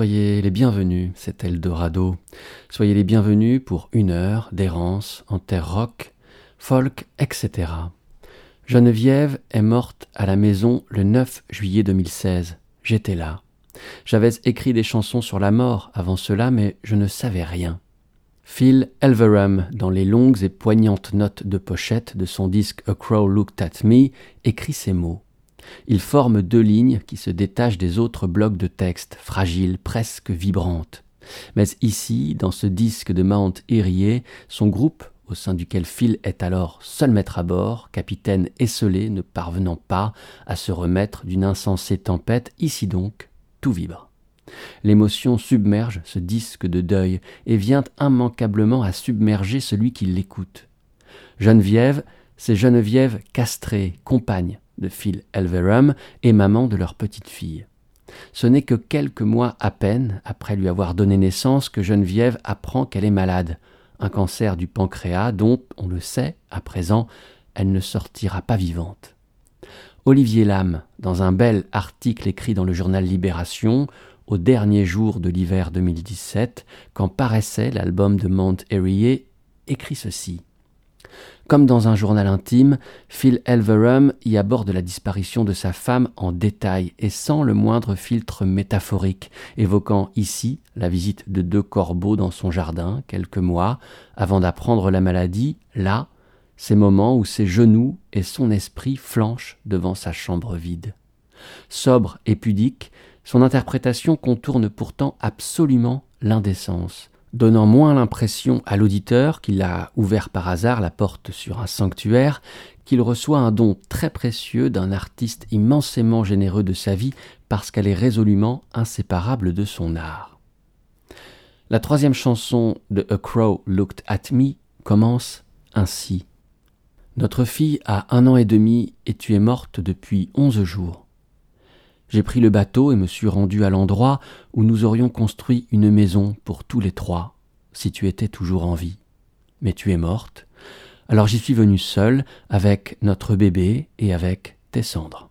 Soyez les bienvenus, c'est Eldorado. Soyez les bienvenus pour une heure d'errance en terre rock, folk, etc. Geneviève est morte à la maison le 9 juillet 2016. J'étais là. J'avais écrit des chansons sur la mort avant cela, mais je ne savais rien. Phil Elverum, dans les longues et poignantes notes de pochette de son disque A Crow Looked at Me, écrit ces mots. Ils forment deux lignes qui se détachent des autres blocs de texte, fragiles, presque vibrantes. Mais ici, dans ce disque de Mount Erie, son groupe, au sein duquel Phil est alors seul maître à bord, capitaine esselé, ne parvenant pas à se remettre d'une insensée tempête, ici donc, tout vibre. L'émotion submerge ce disque de deuil et vient immanquablement à submerger celui qui l'écoute. Geneviève, c'est Geneviève castrée, compagne, de Phil Elverum et maman de leur petite fille. Ce n'est que quelques mois à peine après lui avoir donné naissance que Geneviève apprend qu'elle est malade, un cancer du pancréas dont, on le sait, à présent, elle ne sortira pas vivante. Olivier Lame, dans un bel article écrit dans le journal Libération, au dernier jour de l'hiver 2017, quand paraissait l'album de Mount Erie, écrit ceci. Comme dans un journal intime, Phil Elverum y aborde la disparition de sa femme en détail et sans le moindre filtre métaphorique, évoquant ici la visite de deux corbeaux dans son jardin quelques mois avant d'apprendre la maladie, là, ces moments où ses genoux et son esprit flanchent devant sa chambre vide. Sobre et pudique, son interprétation contourne pourtant absolument l'indécence donnant moins l'impression à l'auditeur qu'il a ouvert par hasard la porte sur un sanctuaire, qu'il reçoit un don très précieux d'un artiste immensément généreux de sa vie parce qu'elle est résolument inséparable de son art. La troisième chanson de A Crow Looked at Me commence ainsi. Notre fille a un an et demi et tu es morte depuis onze jours. J'ai pris le bateau et me suis rendu à l'endroit où nous aurions construit une maison pour tous les trois, si tu étais toujours en vie. Mais tu es morte. Alors j'y suis venu seul, avec notre bébé et avec tes cendres.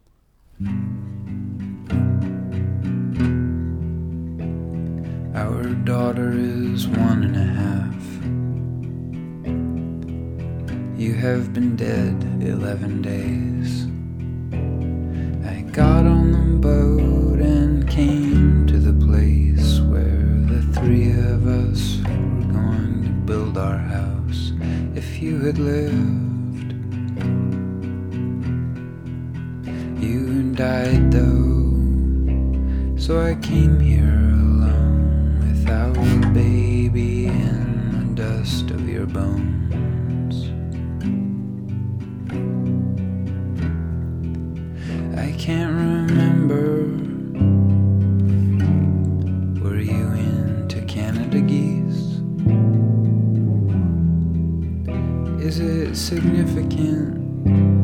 Our daughter is one and a half. You have been dead eleven days. I got on the boat and came to the place where the three of us were going to build our house if you had lived. You died though, so I came here alone without a baby in the dust of your bones. Can't remember. Were you into Canada geese? Is it significant?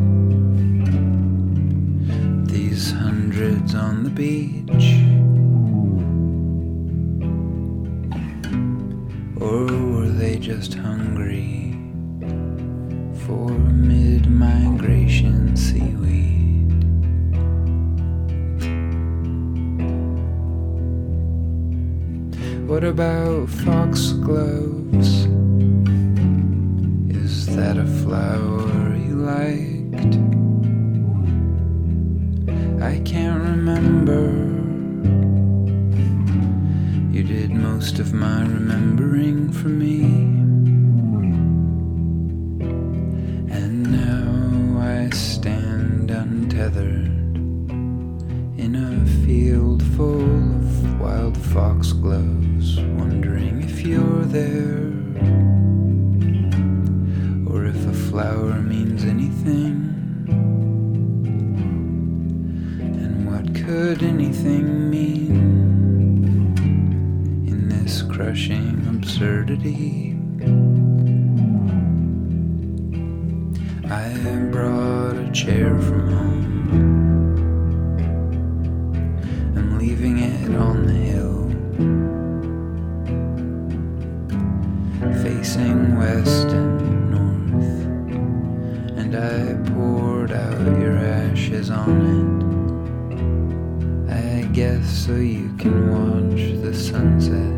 Ashes on it. I guess so you can watch the sunset.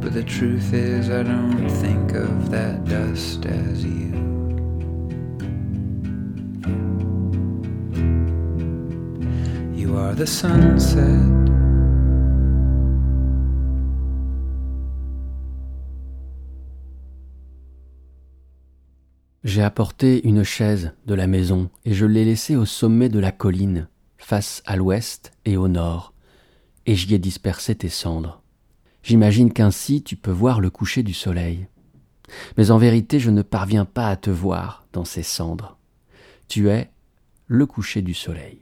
But the truth is, I don't think of that dust as you. You are the sunset. J'ai apporté une chaise de la maison et je l'ai laissée au sommet de la colline, face à l'ouest et au nord, et j'y ai dispersé tes cendres. J'imagine qu'ainsi tu peux voir le coucher du soleil. Mais en vérité je ne parviens pas à te voir dans ces cendres. Tu es le coucher du soleil.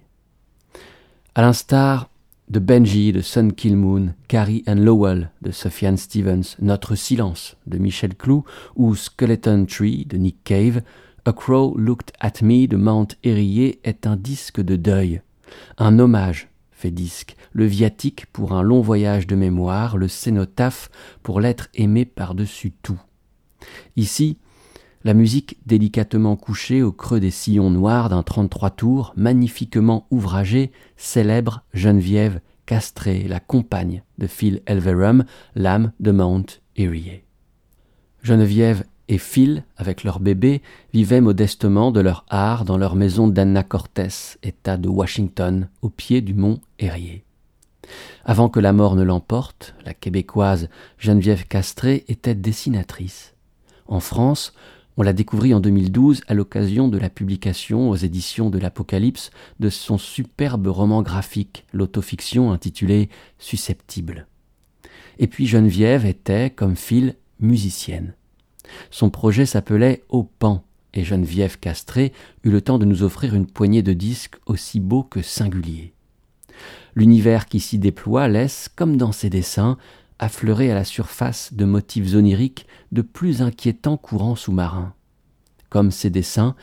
À l'instar de Benji de Sun Kill Moon, Carrie and Lowell de Sophiane Stevens, Notre silence de Michel Clou ou Skeleton Tree de Nick Cave, A Crow Looked at Me de Mount Erie est un disque de deuil, un hommage fait disque, le viatique pour un long voyage de mémoire, le cénotaphe pour l'être aimé par-dessus tout. Ici, la musique délicatement couchée au creux des sillons noirs d'un 33 tours, magnifiquement ouvragé, célèbre Geneviève Castré, la compagne de Phil Elverum, l'âme de Mount Erie. Geneviève et Phil, avec leur bébé, vivaient modestement de leur art dans leur maison d'Anna Cortez, État de Washington, au pied du mont Erie. Avant que la mort ne l'emporte, la québécoise Geneviève Castré était dessinatrice. En France, on l'a découvrit en 2012 à l'occasion de la publication aux éditions de l'Apocalypse de son superbe roman graphique, l'autofiction intitulé Susceptible. Et puis Geneviève était, comme Phil, musicienne. Son projet s'appelait Au Pan, et Geneviève Castré eut le temps de nous offrir une poignée de disques aussi beaux que singuliers. L'univers qui s'y déploie laisse, comme dans ses dessins, affleurer à la surface de motifs oniriques de plus inquiétants courants sous-marins. Comme ses dessins,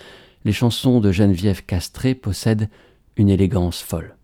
les chansons de Geneviève Castré possèdent une élégance folle.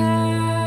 olhar.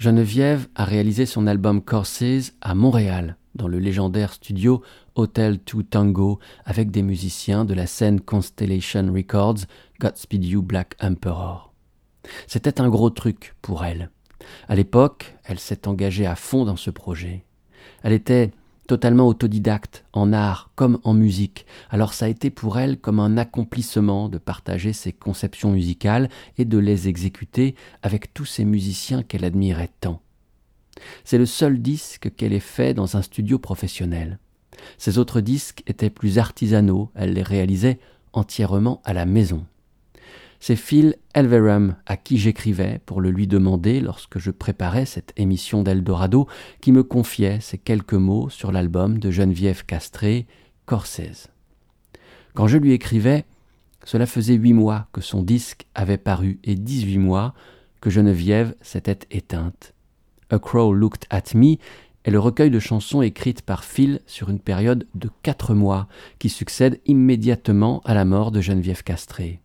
Geneviève a réalisé son album Courses à Montréal, dans le légendaire studio Hotel 2 Tango, avec des musiciens de la scène Constellation Records, Godspeed You Black Emperor. C'était un gros truc pour elle. À l'époque, elle s'est engagée à fond dans ce projet. Elle était totalement autodidacte en art comme en musique, alors ça a été pour elle comme un accomplissement de partager ses conceptions musicales et de les exécuter avec tous ces musiciens qu'elle admirait tant. C'est le seul disque qu'elle ait fait dans un studio professionnel. Ses autres disques étaient plus artisanaux, elle les réalisait entièrement à la maison. C'est Phil Elverum à qui j'écrivais pour le lui demander lorsque je préparais cette émission d'Eldorado qui me confiait ces quelques mots sur l'album de Geneviève Castré, Corsese. Quand je lui écrivais, cela faisait huit mois que son disque avait paru et dix-huit mois que Geneviève s'était éteinte. A Crow Looked at Me est le recueil de chansons écrites par Phil sur une période de quatre mois qui succède immédiatement à la mort de Geneviève Castré.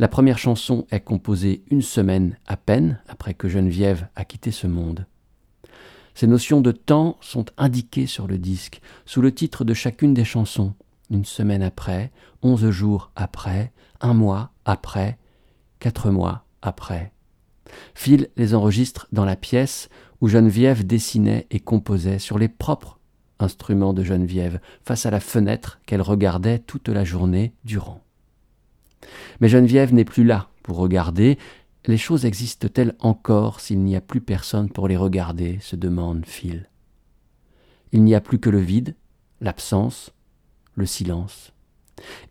La première chanson est composée une semaine à peine après que Geneviève a quitté ce monde. Ces notions de temps sont indiquées sur le disque, sous le titre de chacune des chansons. Une semaine après, onze jours après, un mois après, quatre mois après. Phil les enregistre dans la pièce où Geneviève dessinait et composait sur les propres instruments de Geneviève, face à la fenêtre qu'elle regardait toute la journée durant. Mais Geneviève n'est plus là pour regarder. Les choses existent-elles encore s'il n'y a plus personne pour les regarder se demande Phil. Il n'y a plus que le vide, l'absence, le silence.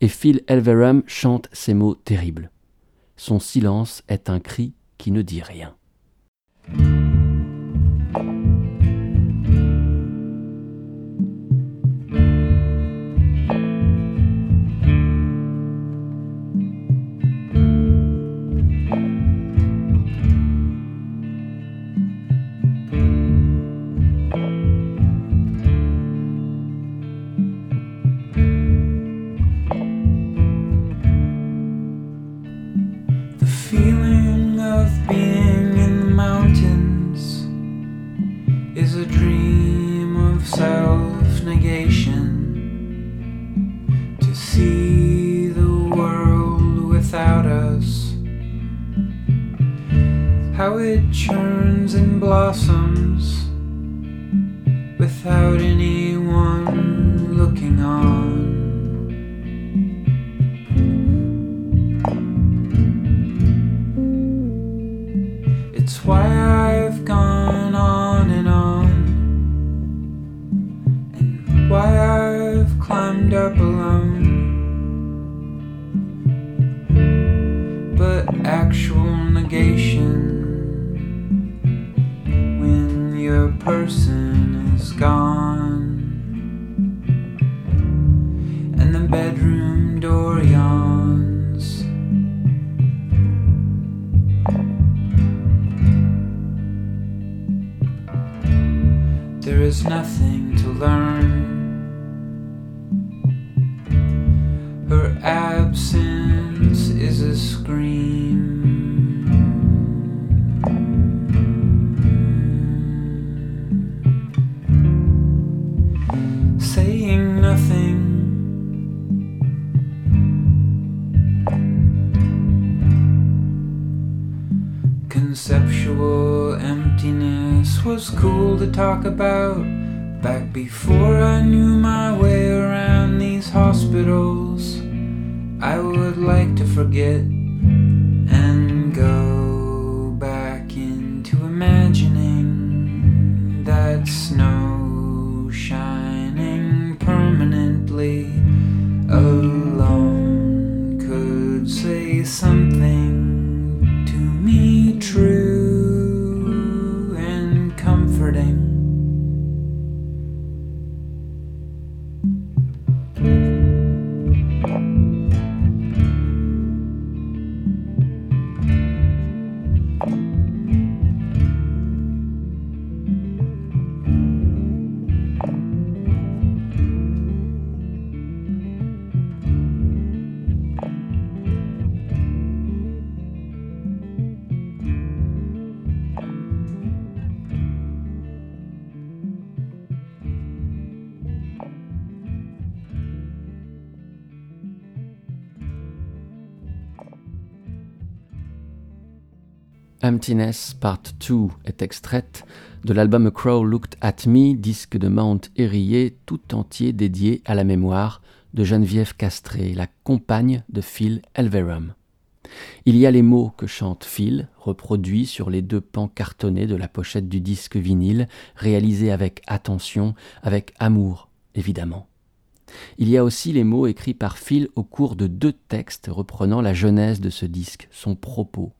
Et Phil Elverum chante ces mots terribles. Son silence est un cri qui ne dit rien. To talk about back before I knew my way around these hospitals. I would like to forget Emptiness Part 2 est extraite de l'album A Crow Looked at Me, disque de Mount Erie, tout entier dédié à la mémoire de Geneviève Castré, la compagne de Phil Elverum. Il y a les mots que chante Phil, reproduits sur les deux pans cartonnés de la pochette du disque vinyle, réalisé avec attention, avec amour, évidemment. Il y a aussi les mots écrits par Phil au cours de deux textes reprenant la genèse de ce disque, son propos.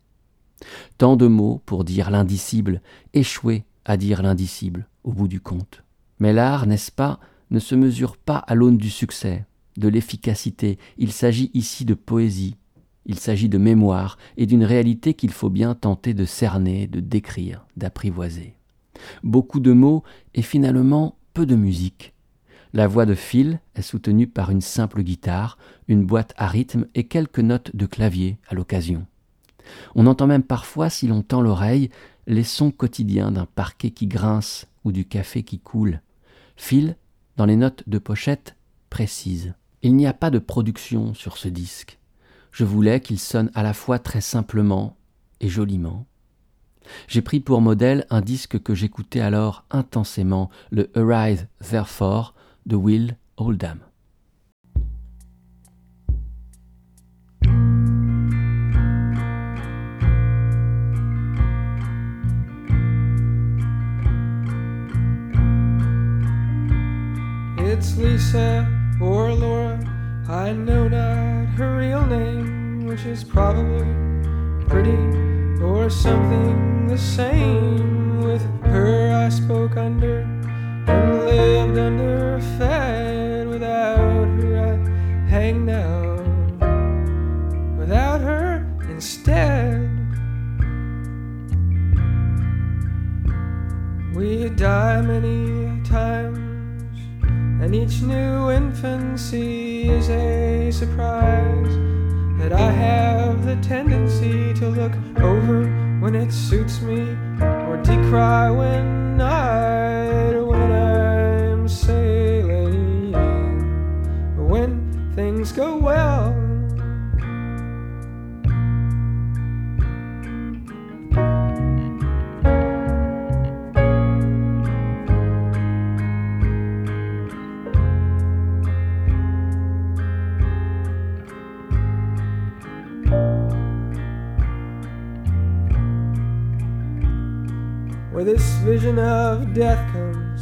Tant de mots pour dire l'indicible, échouer à dire l'indicible, au bout du compte. Mais l'art, n'est-ce pas, ne se mesure pas à l'aune du succès, de l'efficacité, il s'agit ici de poésie, il s'agit de mémoire et d'une réalité qu'il faut bien tenter de cerner, de décrire, d'apprivoiser. Beaucoup de mots et finalement peu de musique. La voix de Phil est soutenue par une simple guitare, une boîte à rythme et quelques notes de clavier à l'occasion. On entend même parfois, si l'on tend l'oreille, les sons quotidiens d'un parquet qui grince ou du café qui coule. Phil, dans les notes de pochette, précise. Il n'y a pas de production sur ce disque. Je voulais qu'il sonne à la fois très simplement et joliment. J'ai pris pour modèle un disque que j'écoutais alors intensément, le Arise Therefore de Will Oldham. It's Lisa or Laura, I know not her real name, which is probably pretty or something the same. With her, I spoke under and lived under, fed without her, I hang out without her instead. We die many times and each new infancy is a surprise. That I have the tendency to look over when it suits me, or decry when I, this vision of death comes.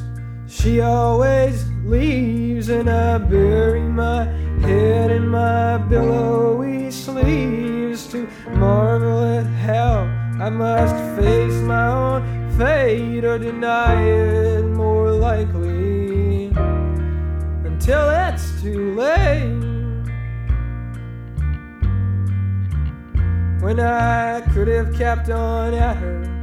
She always leaves, and I bury my head in my billowy sleeves to marvel at how I must face my own fate or deny it more likely until it's too late. When I could have kept on at her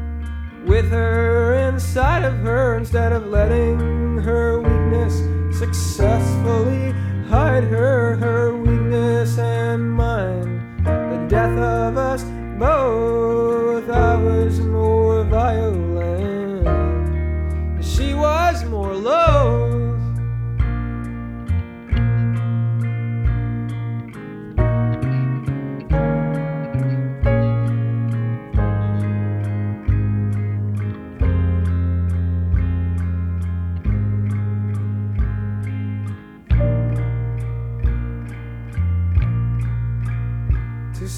with her inside of her instead of letting her weakness successfully hide her, her weakness and mine. The death of us both, I was more violent, she was more low.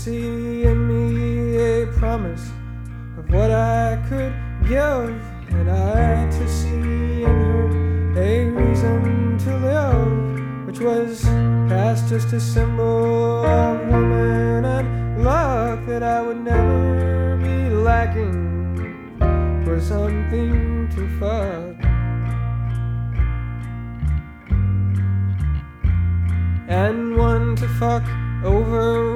See in me a promise of what I could give, and I to see in her a reason to live, which was past just a symbol of woman and luck that I would never be lacking for something to fuck. And one to fuck over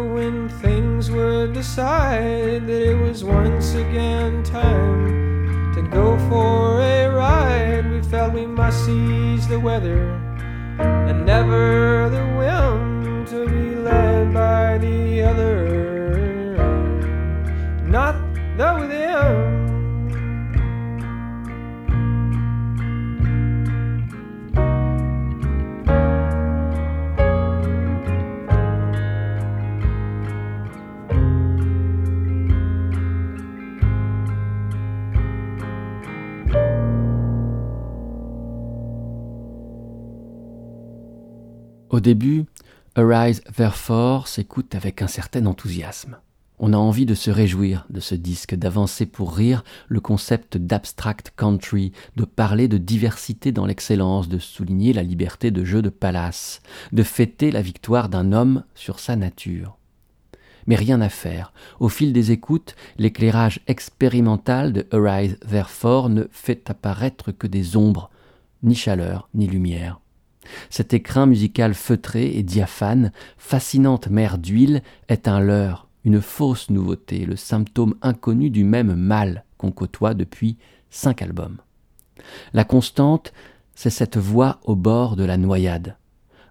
decide that it was once again time to go for a ride. We felt we must seize the weather and never the début, Arise Therefore s'écoute avec un certain enthousiasme. On a envie de se réjouir de ce disque, d'avancer pour rire le concept d'abstract country, de parler de diversité dans l'excellence, de souligner la liberté de jeu de Palace, de fêter la victoire d'un homme sur sa nature. Mais rien à faire. Au fil des écoutes, l'éclairage expérimental de Arise Therefore ne fait apparaître que des ombres, ni chaleur, ni lumière. Cet écrin musical feutré et diaphane, fascinante mer d'huile, est un leurre, une fausse nouveauté, le symptôme inconnu du même mal qu'on côtoie depuis cinq albums. La constante, c'est cette voix au bord de la noyade,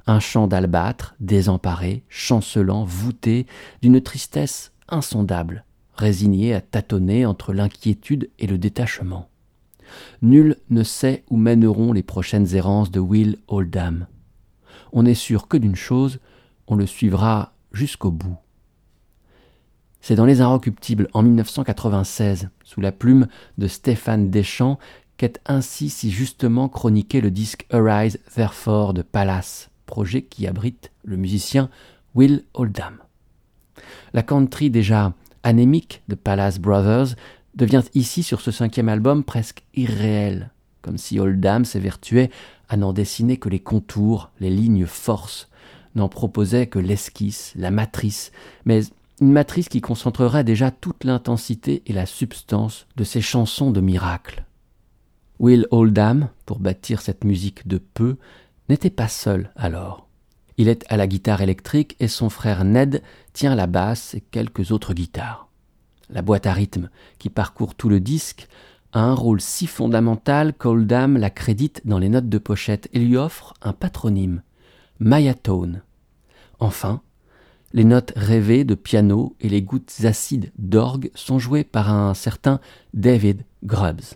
un chant d'albâtre, désemparé, chancelant, voûté, d'une tristesse insondable, résigné à tâtonner entre l'inquiétude et le détachement. Nul ne sait où mèneront les prochaines errances de Will Oldham. On n'est sûr que d'une chose, on le suivra jusqu'au bout. C'est dans Les Inrecuptibles en 1996, sous la plume de Stéphane Deschamps, qu'est ainsi si justement chroniqué le disque Arise Therefore de Palace, projet qui abrite le musicien Will Oldham. La country déjà anémique de Palace Brothers devient ici sur ce cinquième album presque irréelle, comme si Oldham s'évertuait à n'en dessiner que les contours, les lignes forces, n'en proposait que l'esquisse, la matrice, mais une matrice qui concentrerait déjà toute l'intensité et la substance de ces chansons de miracle. Will Oldham, pour bâtir cette musique de peu, n'était pas seul alors. Il est à la guitare électrique et son frère Ned tient la basse et quelques autres guitares. La boîte à rythme, qui parcourt tout le disque, a un rôle si fondamental qu'Oldham la crédite dans les notes de pochette et lui offre un patronyme, Mayatone. Enfin, les notes rêvées de piano et les gouttes acides d'orgue sont jouées par un certain David Grubbs.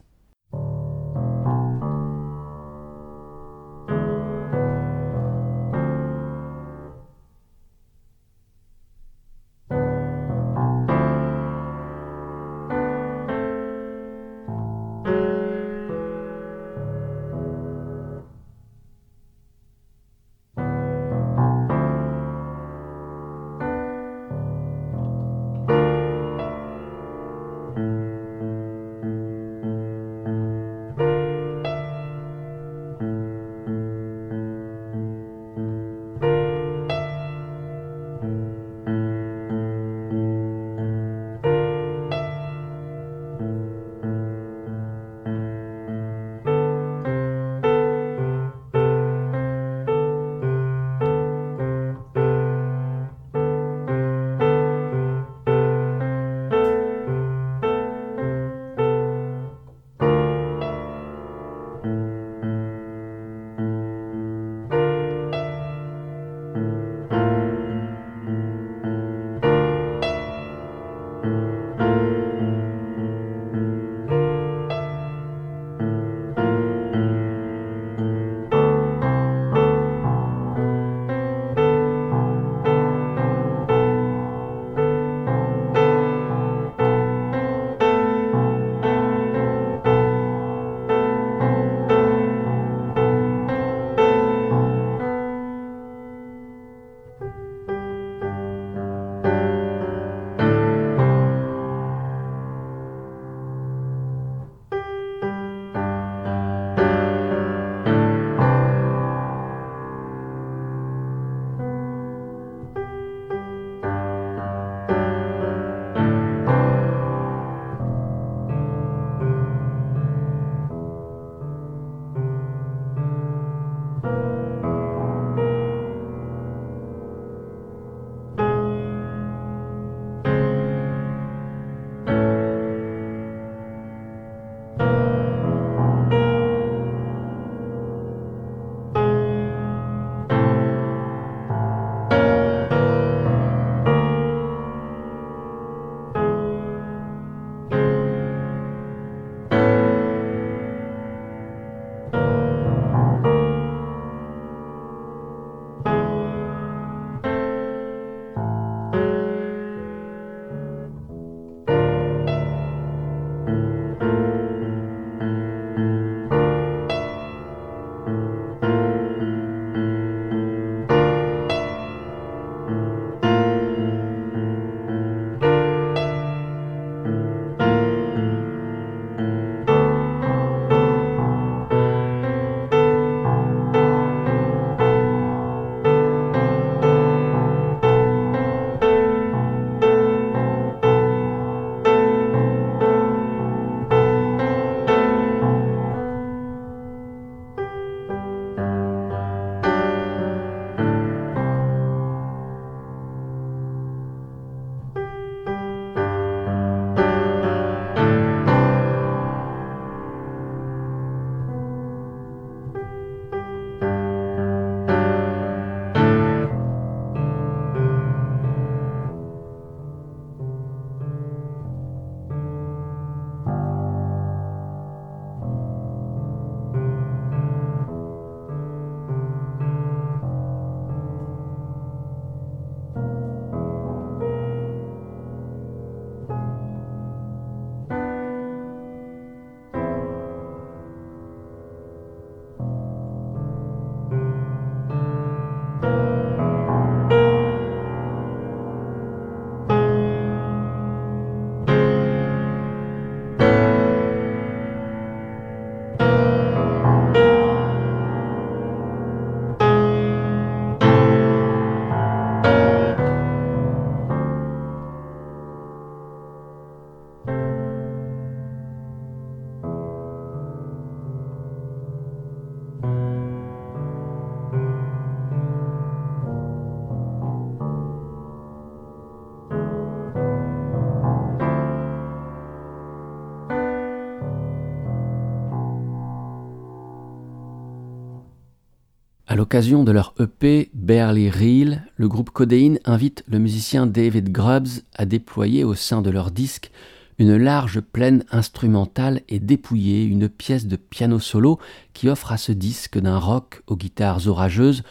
À l'occasion de leur EP Barely Real, le groupe Codeine invite le musicien David Grubbs à déployer au sein de leur disque une large plaine instrumentale et dépouillée, une pièce de piano solo qui offre à ce disque d'un rock aux guitares orageuses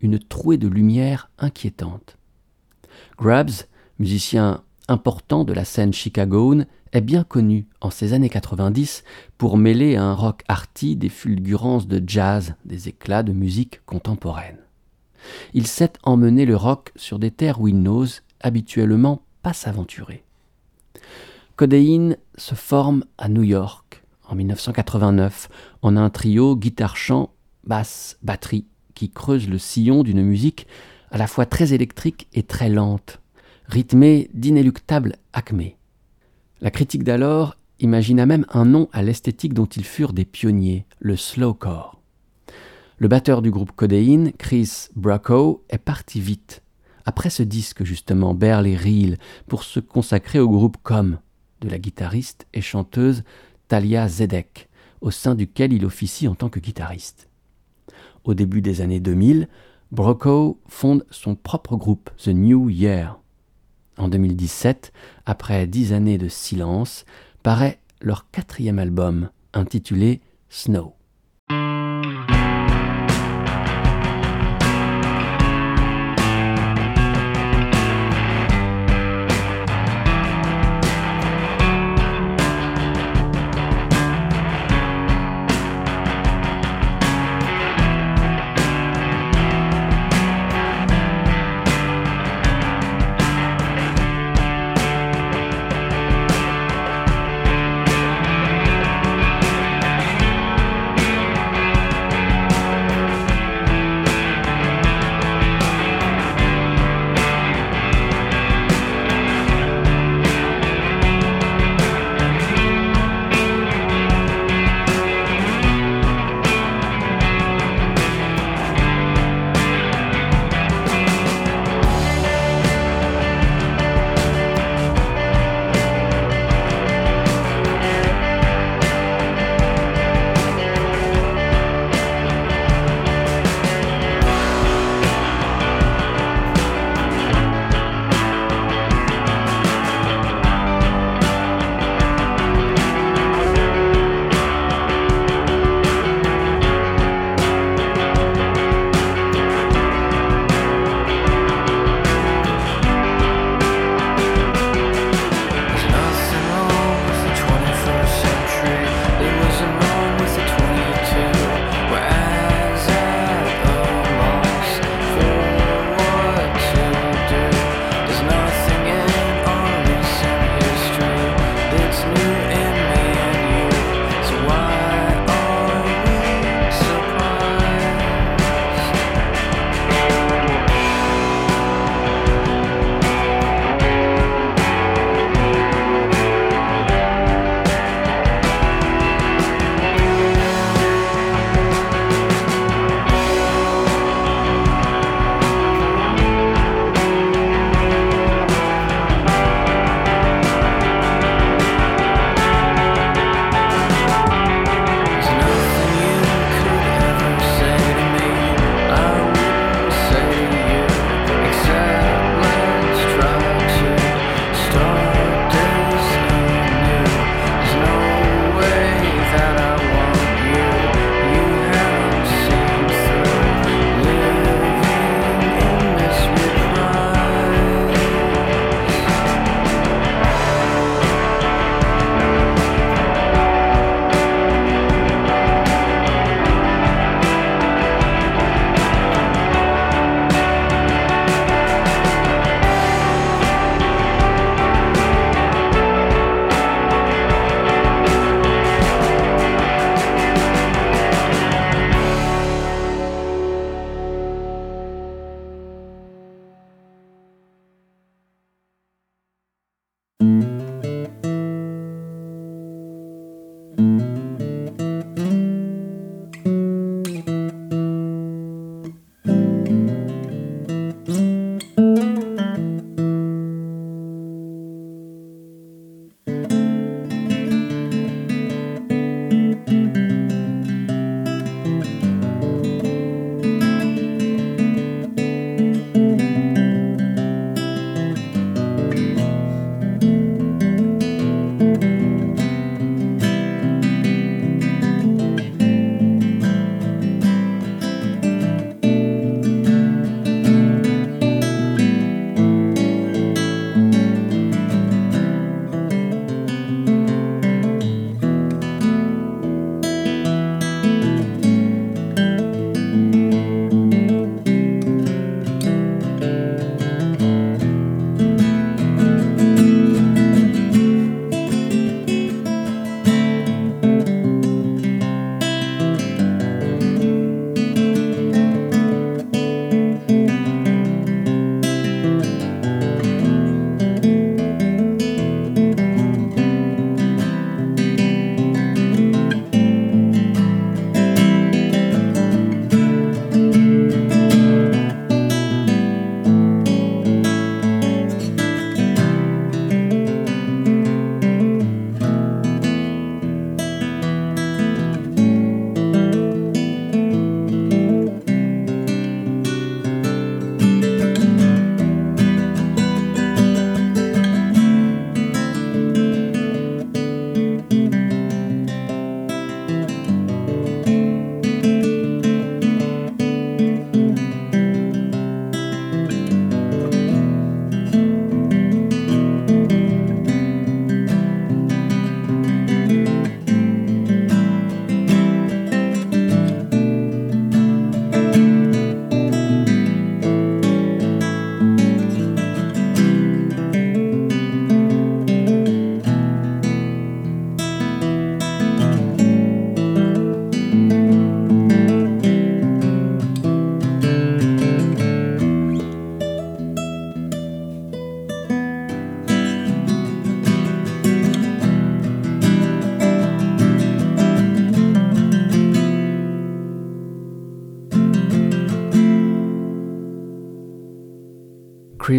une trouée de lumière inquiétante. Grubbs, musicien important de la scène chicagoane, est bien connu en ces années 90 pour mêler à un rock arty des fulgurances de jazz, des éclats de musique contemporaine. Il sait emmener le rock sur des terres où il n'ose habituellement pas s'aventurer. Codeine se forme à New York en 1989 en un trio guitare-chant, basse, batterie qui creuse le sillon d'une musique à la fois très électrique et très lente, rythmée d'inéluctables acmés. La critique d'alors imagina même un nom à l'esthétique dont ils furent des pionniers, le slowcore. Le batteur du groupe Codeine, Chris Bracco, est parti vite, après ce disque justement, Barely Real, pour se consacrer au groupe Com, de la guitariste et chanteuse Talia Zedek, au sein duquel il officie en tant que guitariste. Au début des années 2000, Brocco fonde son propre groupe, The New Year, en 2017, après dix années de silence, paraît leur quatrième album, intitulé Snow.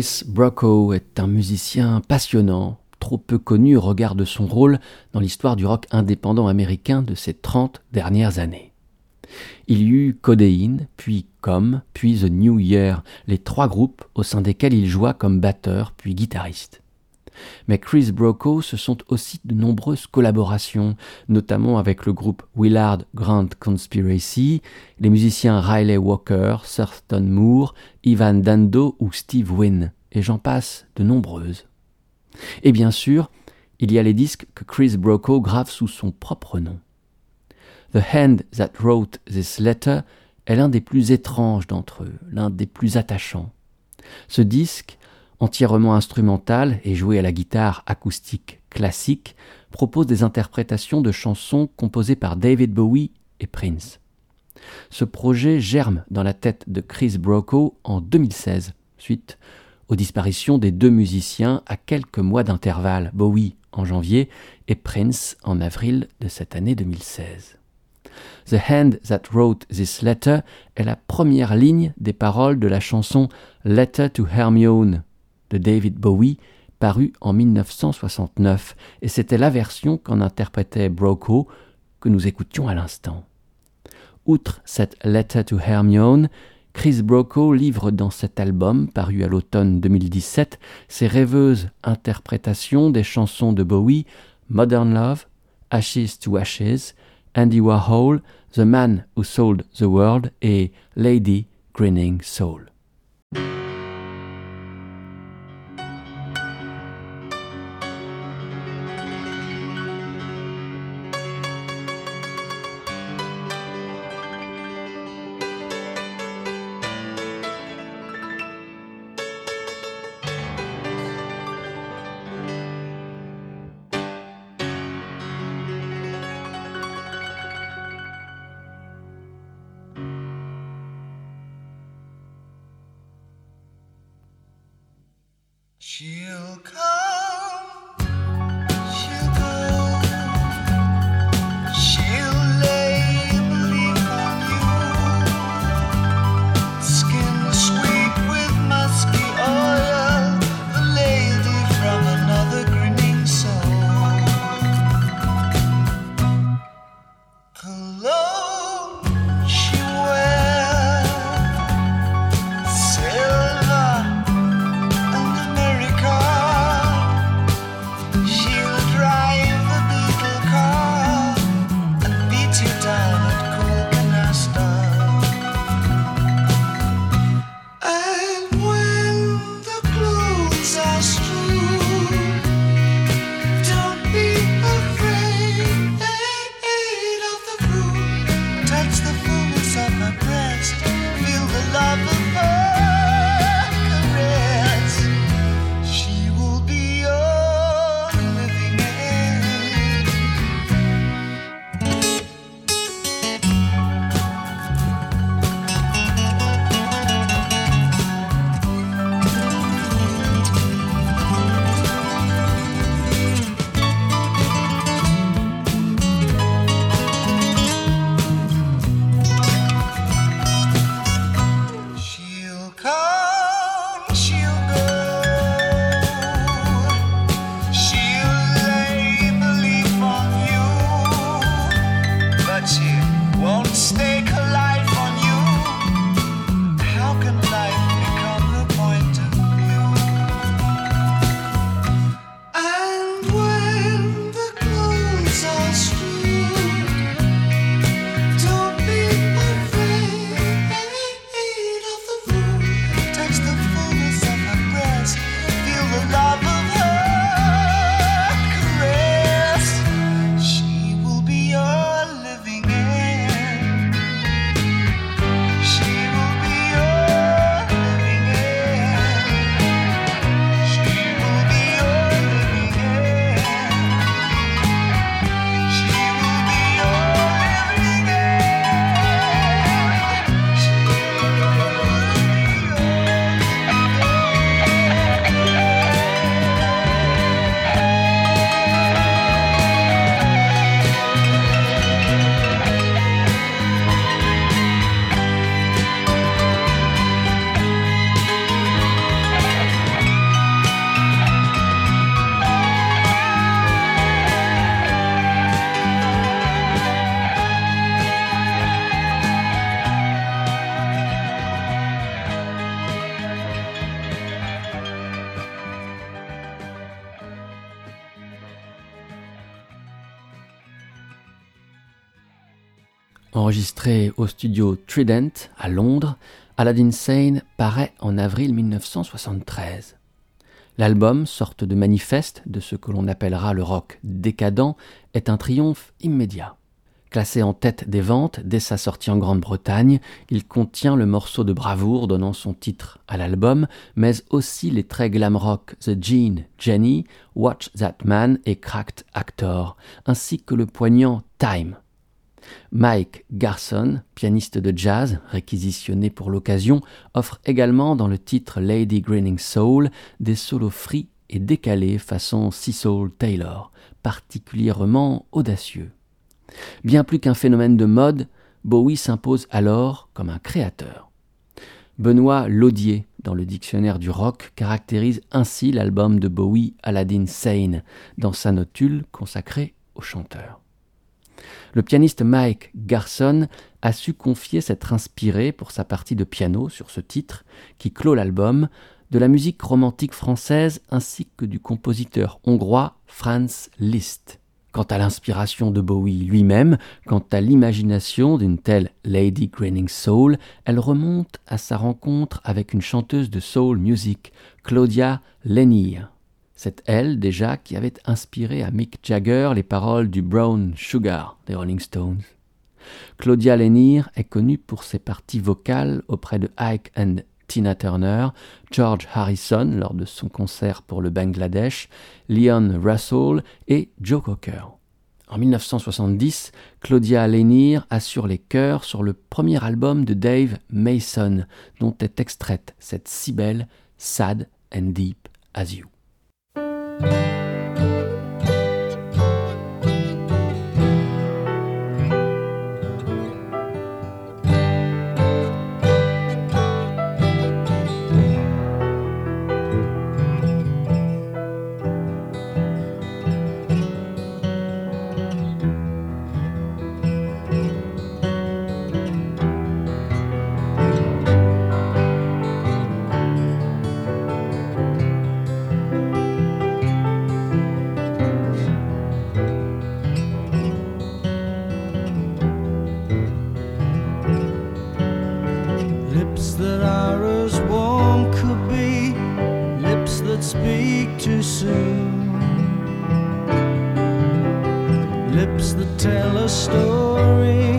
Chris Brocco est un musicien passionnant, trop peu connu au regard de son rôle dans l'histoire du rock indépendant américain de ces 30 dernières années. Il y eut Codeine, puis Com, puis The New Year, les trois groupes au sein desquels il joua comme batteur puis guitariste. Mais Chris Broco, ce sont aussi de nombreuses collaborations, notamment avec le groupe Willard Grant Conspiracy, les musiciens Riley Walker, Thurston Moore, Ivan Dando ou Steve Wynn, et j'en passe de nombreuses. Et bien sûr, il y a les disques que Chris Broco grave sous son propre nom. The Hand That Wrote This Letter est l'un des plus étranges d'entre eux, l'un des plus attachants. Ce disque, entièrement instrumental et joué à la guitare acoustique classique, propose des interprétations de chansons composées par David Bowie et Prince. Ce projet germe dans la tête de Chris Broco en 2016, suite aux disparitions des deux musiciens à quelques mois d'intervalle, Bowie en janvier et Prince en avril de cette année 2016. The Hand That Wrote This Letter est la première ligne des paroles de la chanson Letter to Hermione de David Bowie, paru en 1969, et c'était la version qu'en interprétait Broco que nous écoutions à l'instant. Outre cette Letter to Hermione, Chris Broco livre dans cet album, paru à l'automne 2017, ses rêveuses interprétations des chansons de Bowie, Modern Love, Ashes to Ashes, Andy Warhol, The Man Who Sold the World et Lady Grinning Soul. Au studio Trident à Londres, Aladdin Sane paraît en avril 1973. L'album, sorte de manifeste de ce que l'on appellera le rock décadent, est un triomphe immédiat. Classé en tête des ventes dès sa sortie en Grande-Bretagne, il contient le morceau de bravoure donnant son titre à l'album, mais aussi les très glam rock The Gene, Jenny, Watch That Man et Cracked Actor, ainsi que le poignant Time. Mike Garson, pianiste de jazz réquisitionné pour l'occasion, offre également dans le titre Lady Grinning Soul des solos free et décalés façon Cecil Taylor, particulièrement audacieux. Bien plus qu'un phénomène de mode, Bowie s'impose alors comme un créateur. Benoît Laudier, dans le dictionnaire du rock, caractérise ainsi l'album de Bowie Aladdin Sane, dans sa notule consacrée au chanteur. Le pianiste Mike Garson a su confier s'être inspiré pour sa partie de piano sur ce titre, qui clôt l'album, de la musique romantique française ainsi que du compositeur hongrois Franz Liszt. Quant à l'inspiration de Bowie lui-même, quant à l'imagination d'une telle Lady Grinning Soul, elle remonte à sa rencontre avec une chanteuse de soul music, Claudia Lenier. C'est elle déjà qui avait inspiré à Mick Jagger les paroles du Brown Sugar des Rolling Stones. Claudia Lenier est connue pour ses parties vocales auprès de Ike and Tina Turner, George Harrison lors de son concert pour le Bangladesh, Leon Russell et Joe Cocker. En 1970, Claudia Lenier assure les chœurs sur le premier album de Dave Mason, dont est extraite cette si belle Sad and Deep as You. Thank you. lips that tell a story.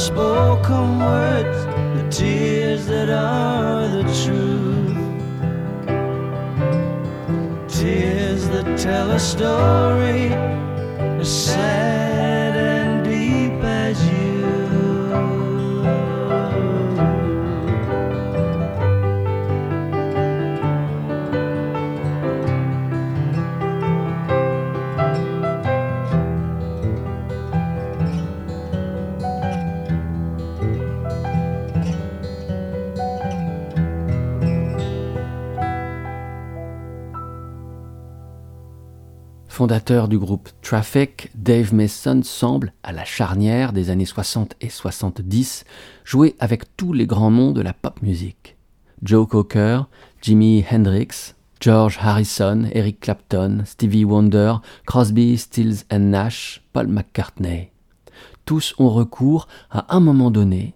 unspoken words, the tears that are the truth. Tears that tell a story, a sad. Fondateur du groupe Traffic, Dave Mason semble, à la charnière des années 60 et 70, jouer avec tous les grands noms de la pop music. Joe Cocker, Jimi Hendrix, George Harrison, Eric Clapton, Stevie Wonder, Crosby, Stills and Nash, Paul McCartney. Tous ont recours, à un moment donné,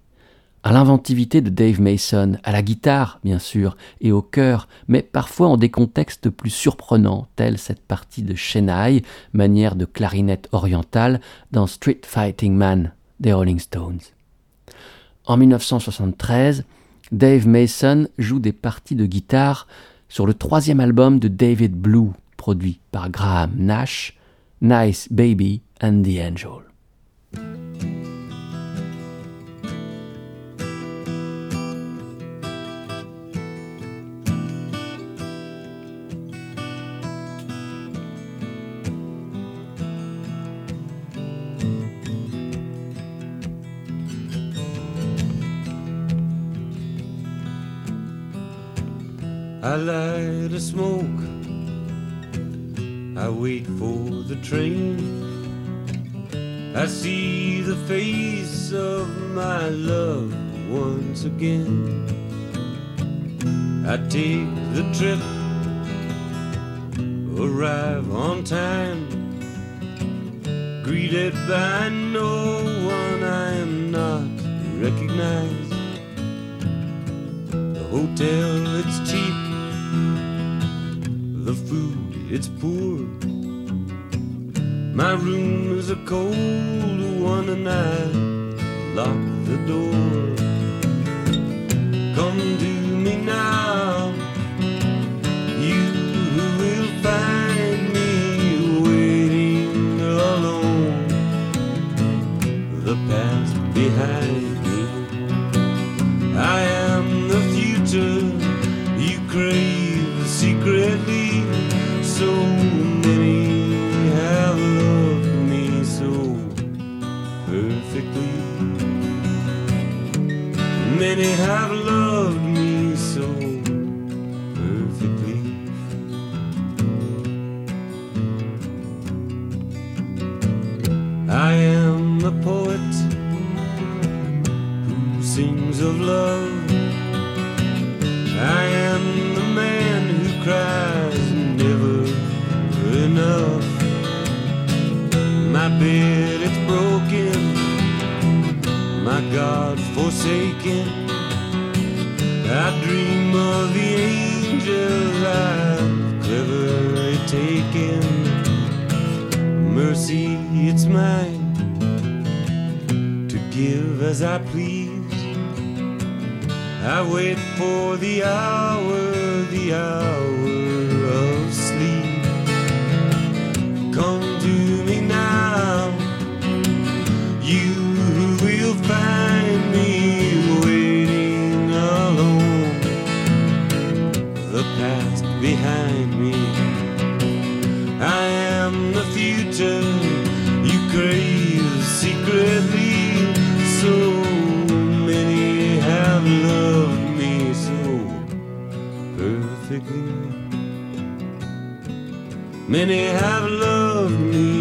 à l'inventivité de Dave Mason, à la guitare, bien sûr, et au chœur, mais parfois en des contextes plus surprenants, tels cette partie de Chennai, manière de clarinette orientale, dans Street Fighting Man des Rolling Stones. En 1973, Dave Mason joue des parties de guitare sur le troisième album de David Blue, produit par Graham Nash, Nice Baby and the Angel. I light a smoke. I wait for the train. I see the face of my love once again. I take the trip, arrive on time, greeted by no one I am not recognized. The hotel, it's cheap it's poor. My room is a cold one and I lock the door. Come to me now, you will find me waiting alone. The past behind My bed it's broken, my God forsaken. I dream of the angels I've cleverly taken. Mercy, it's mine to give as I please. I wait for the hour, the hour Many have loved me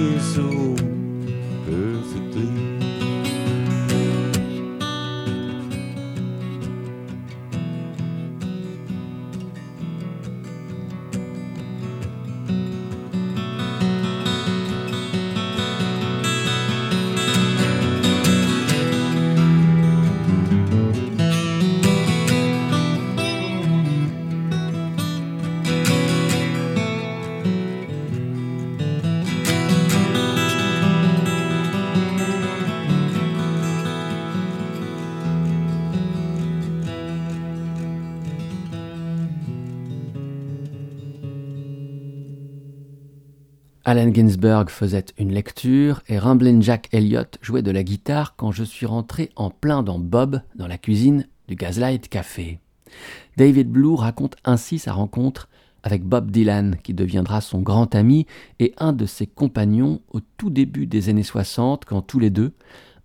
Ginsberg faisait une lecture et Ramblin' Jack Elliott jouait de la guitare quand je suis rentré en plein dans Bob, dans la cuisine du Gaslight Café. David Blue raconte ainsi sa rencontre avec Bob Dylan, qui deviendra son grand ami et un de ses compagnons au tout début des années 60, quand tous les deux,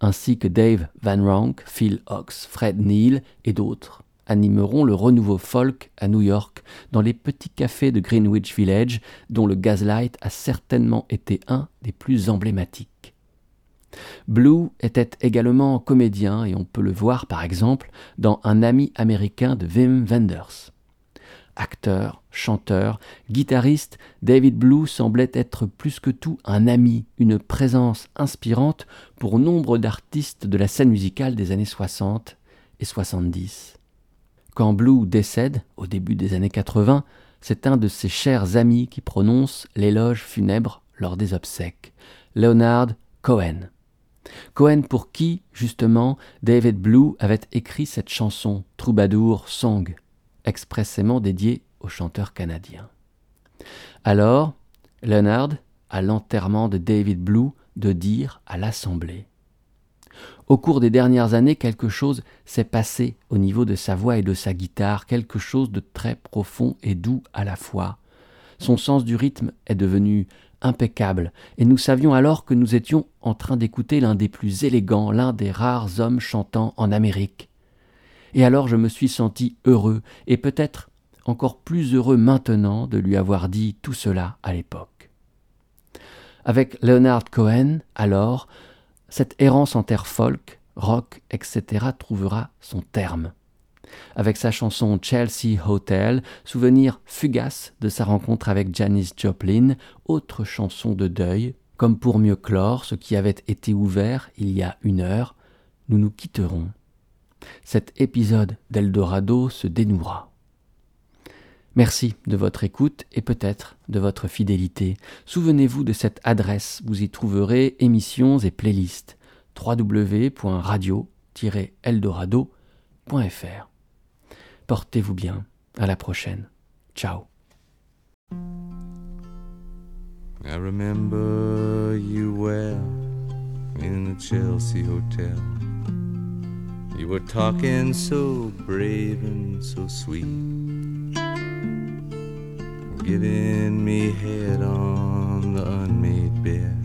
ainsi que Dave Van Ronk, Phil Ox, Fred Neil et d'autres, animeront le renouveau folk à New York, dans les petits cafés de Greenwich Village, dont le Gaslight a certainement été un des plus emblématiques. Blue était également comédien et on peut le voir par exemple dans Un ami américain de Wim Wenders. Acteur, chanteur, guitariste, David Blue semblait être plus que tout un ami, une présence inspirante pour nombre d'artistes de la scène musicale des années 60 et 70. Quand Blue décède, au début des années 80, c'est un de ses chers amis qui prononce l'éloge funèbre lors des obsèques, Leonard Cohen. Cohen pour qui, justement, David Blue avait écrit cette chanson, Troubadour Song, expressément dédiée au chanteur canadien. Alors, Leonard, à l'enterrement de David Blue, de dire à l'Assemblée Au cours des dernières années, quelque chose s'est passé au niveau de sa voix et de sa guitare, quelque chose de très profond et doux à la fois. Son sens du rythme est devenu impeccable, et nous savions alors que nous étions en train d'écouter l'un des plus élégants, l'un des rares hommes chantants en Amérique. Et alors je me suis senti heureux, et peut-être encore plus heureux maintenant de lui avoir dit tout cela à l'époque. Avec Leonard Cohen, alors, cette errance en terre folk, rock, etc. trouvera son terme avec sa chanson Chelsea Hotel, souvenir fugace de sa rencontre avec Janis Joplin, autre chanson de deuil, comme pour mieux clore ce qui avait été ouvert il y a une heure, nous nous quitterons. Cet épisode d'Eldorado se dénouera. Merci de votre écoute et peut-être de votre fidélité. Souvenez-vous de cette adresse, vous y trouverez émissions et playlists www.radio-eldorado.fr. Portez-vous bien. À la prochaine. Ciao. I remember you well in the Chelsea Hotel. You were talking so brave and so sweet, giving me head on the unmade bed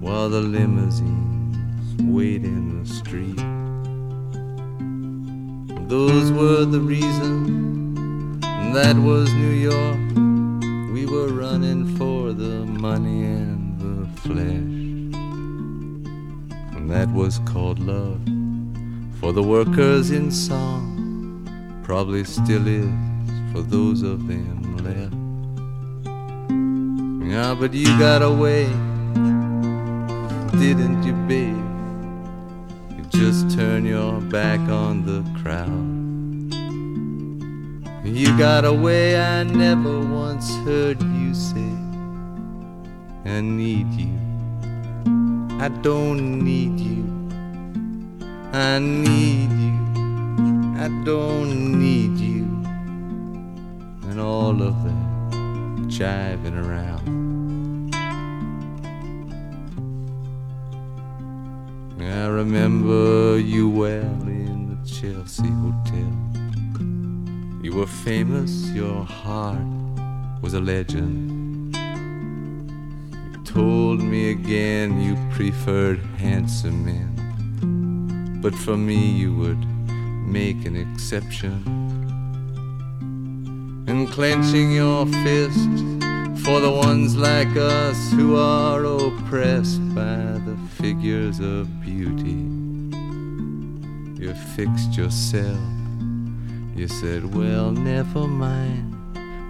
while the limousines wait in the street. Those were the reasons. That was New York. We were running for the money and the flesh. And that was called love. For the workers in song, probably still is for those of them Yeah, but you got away, didn't you, babe? You just turn your back on the crowd. You got a way I never once heard you say. I need you. I don't need you. I need you. I don't need you. And all of that jiving around. I remember you well in the Chelsea Hotel. You were famous, your heart was a legend. You told me again you preferred handsome men, but for me you would make an exception. Clenching your fist for the ones like us who are oppressed by the figures of beauty. You fixed yourself. You said, Well, never mind.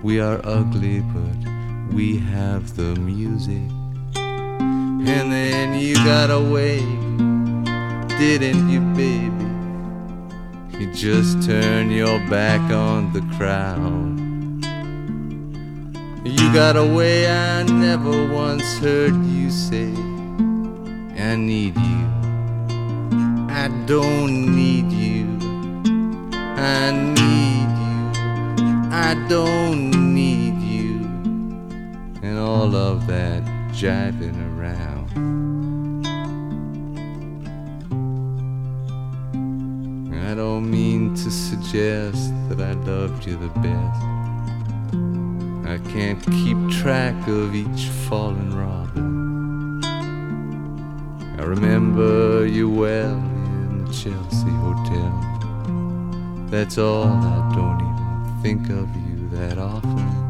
We are ugly, but we have the music. And then you got away, didn't you, baby? You just turned your back on the crowd. You got a way I never once heard you say. I need you. I don't need you. I need you. I don't need you. And all of that jiving around. I don't mean to suggest that I loved you the best. I can't keep track of each fallen robin. I remember you well in the Chelsea Hotel. That's all, I don't even think of you that often.